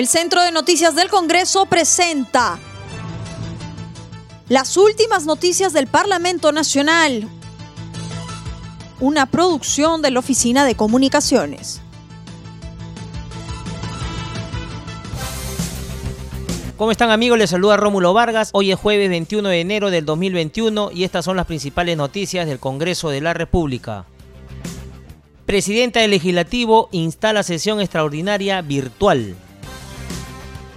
El Centro de Noticias del Congreso presenta las últimas noticias del Parlamento Nacional, una producción de la Oficina de Comunicaciones. ¿Cómo están amigos? Les saluda Rómulo Vargas. Hoy es jueves 21 de enero del 2021 y estas son las principales noticias del Congreso de la República. Presidenta del Legislativo instala sesión extraordinaria virtual.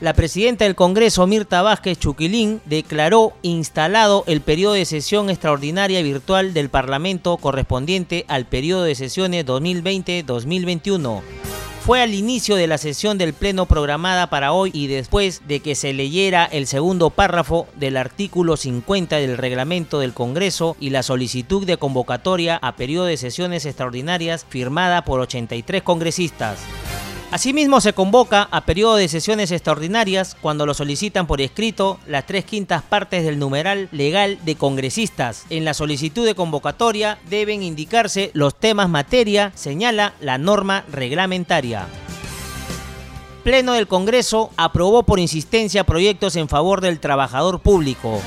La presidenta del Congreso, Mirta Vázquez Chuquilín, declaró instalado el periodo de sesión extraordinaria virtual del Parlamento correspondiente al periodo de sesiones 2020-2021 fue al inicio de la sesión del Pleno programada para hoy y después de que se leyera el segundo párrafo del artículo 50 del reglamento del Congreso y la solicitud de convocatoria a periodo de sesiones extraordinarias firmada por 83 congresistas. Asimismo, se convoca a periodo de sesiones extraordinarias cuando lo solicitan por escrito las tres quintas partes del numeral legal de congresistas. En la solicitud de convocatoria deben indicarse los temas materia, señala la norma reglamentaria. Pleno del Congreso aprobó por insistencia proyectos en favor del trabajador público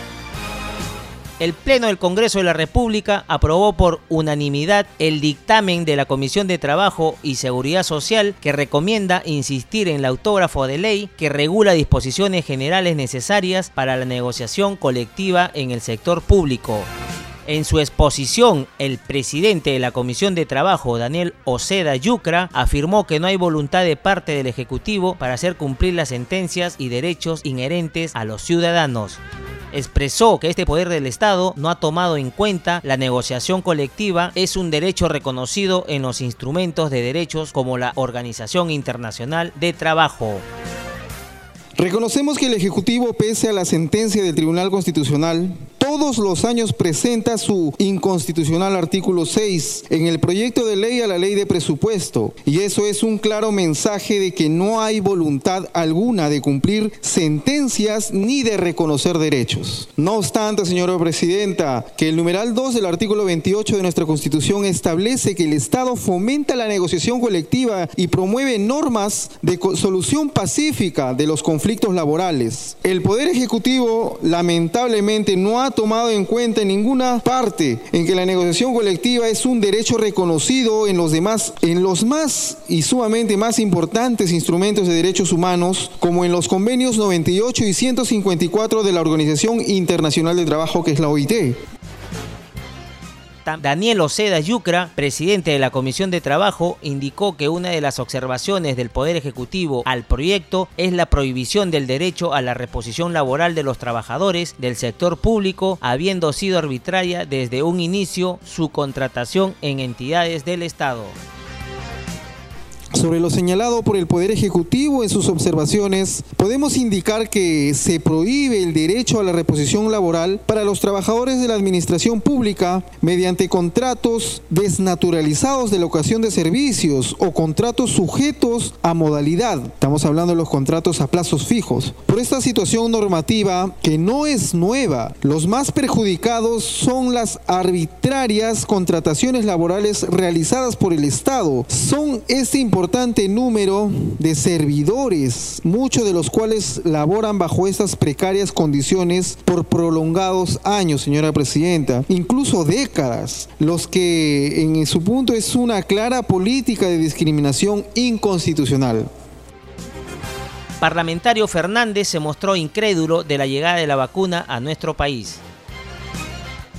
el Pleno del Congreso de la República aprobó por unanimidad el dictamen de la Comisión de Trabajo y Seguridad Social que recomienda insistir en el autógrafo de ley que regula disposiciones generales necesarias para la negociación colectiva en el sector público. En su exposición, el presidente de la Comisión de Trabajo, Daniel Oceda Yucra, afirmó que no hay voluntad de parte del Ejecutivo para hacer cumplir las sentencias y derechos inherentes a los ciudadanos expresó que este poder del Estado no ha tomado en cuenta la negociación colectiva, es un derecho reconocido en los instrumentos de derechos como la Organización Internacional de Trabajo. Reconocemos que el Ejecutivo, pese a la sentencia del Tribunal Constitucional, todos los años presenta su inconstitucional artículo 6 en el proyecto de ley a la ley de presupuesto. Y eso es un claro mensaje de que no hay voluntad alguna de cumplir sentencias ni de reconocer derechos. No obstante, señora Presidenta, que el numeral 2 del artículo 28 de nuestra Constitución establece que el Estado fomenta la negociación colectiva y promueve normas de solución pacífica de los conflictos laborales. El Poder Ejecutivo lamentablemente no ha tomado en cuenta en ninguna parte en que la negociación colectiva es un derecho reconocido en los demás, en los más y sumamente más importantes instrumentos de derechos humanos, como en los convenios 98 y 154 de la Organización Internacional de Trabajo, que es la OIT. Daniel Oceda Yucra, presidente de la Comisión de Trabajo, indicó que una de las observaciones del Poder Ejecutivo al proyecto es la prohibición del derecho a la reposición laboral de los trabajadores del sector público, habiendo sido arbitraria desde un inicio su contratación en entidades del Estado. Sobre lo señalado por el Poder Ejecutivo en sus observaciones, podemos indicar que se prohíbe el derecho a la reposición laboral para los trabajadores de la administración pública mediante contratos desnaturalizados de la ocasión de servicios o contratos sujetos a modalidad. Estamos hablando de los contratos a plazos fijos. Por esta situación normativa que no es nueva, los más perjudicados son las arbitrarias contrataciones laborales realizadas por el Estado. Son este importante número de servidores, muchos de los cuales laboran bajo estas precarias condiciones por prolongados años, señora presidenta, incluso décadas, los que en su punto es una clara política de discriminación inconstitucional. Parlamentario Fernández se mostró incrédulo de la llegada de la vacuna a nuestro país.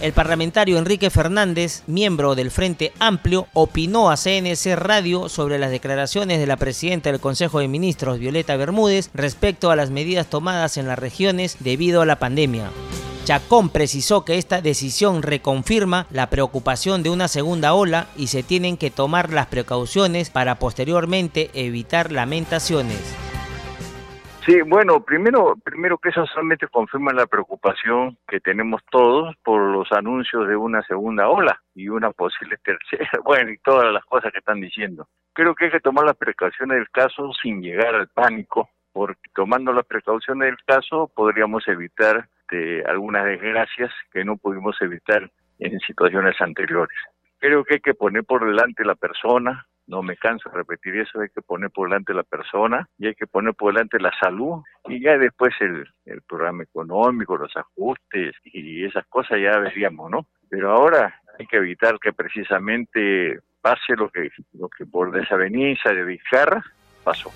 El parlamentario Enrique Fernández, miembro del Frente Amplio, opinó a CNC Radio sobre las declaraciones de la presidenta del Consejo de Ministros, Violeta Bermúdez, respecto a las medidas tomadas en las regiones debido a la pandemia. Chacón precisó que esta decisión reconfirma la preocupación de una segunda ola y se tienen que tomar las precauciones para posteriormente evitar lamentaciones. Sí, bueno, primero, primero que eso solamente confirma la preocupación que tenemos todos por los anuncios de una segunda ola y una posible tercera, bueno, y todas las cosas que están diciendo. Creo que hay que tomar las precauciones del caso sin llegar al pánico, porque tomando las precauciones del caso podríamos evitar de algunas desgracias que no pudimos evitar en situaciones anteriores. Creo que hay que poner por delante la persona, no me canso de repetir eso, hay que poner por delante la persona y hay que poner por delante la salud y ya después el, programa económico, los ajustes y esas cosas ya veríamos, ¿no? Pero ahora hay que evitar que precisamente pase lo que, lo que por desaveniza de Vizcarra pasó.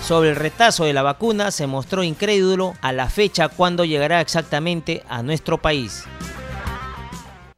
Sobre el retazo de la vacuna se mostró incrédulo a la fecha cuando llegará exactamente a nuestro país.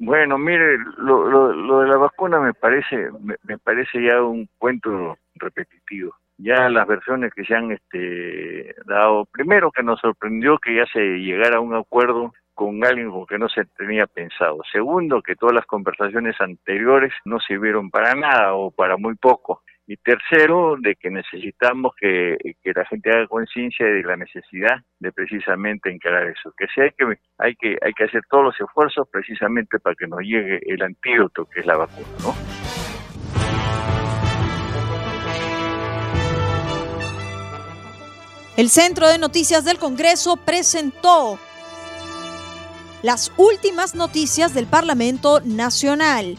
Bueno, mire, lo, lo, de la vacuna me parece me, parece ya un cuento repetitivo. Ya las versiones que se han este, dado, primero que nos sorprendió que ya se llegara a un acuerdo con alguien con que no se tenía pensado. Segundo, que todas las conversaciones anteriores no sirvieron para nada o para muy poco. Y tercero, de que necesitamos que, la gente haga conciencia de la necesidad de precisamente encarar eso. Que sí hay que, hay que, hay que hacer todos los esfuerzos precisamente para que nos llegue el antídoto que es la vacuna, ¿no? El Centro de Noticias del Congreso presentó las últimas noticias del Parlamento Nacional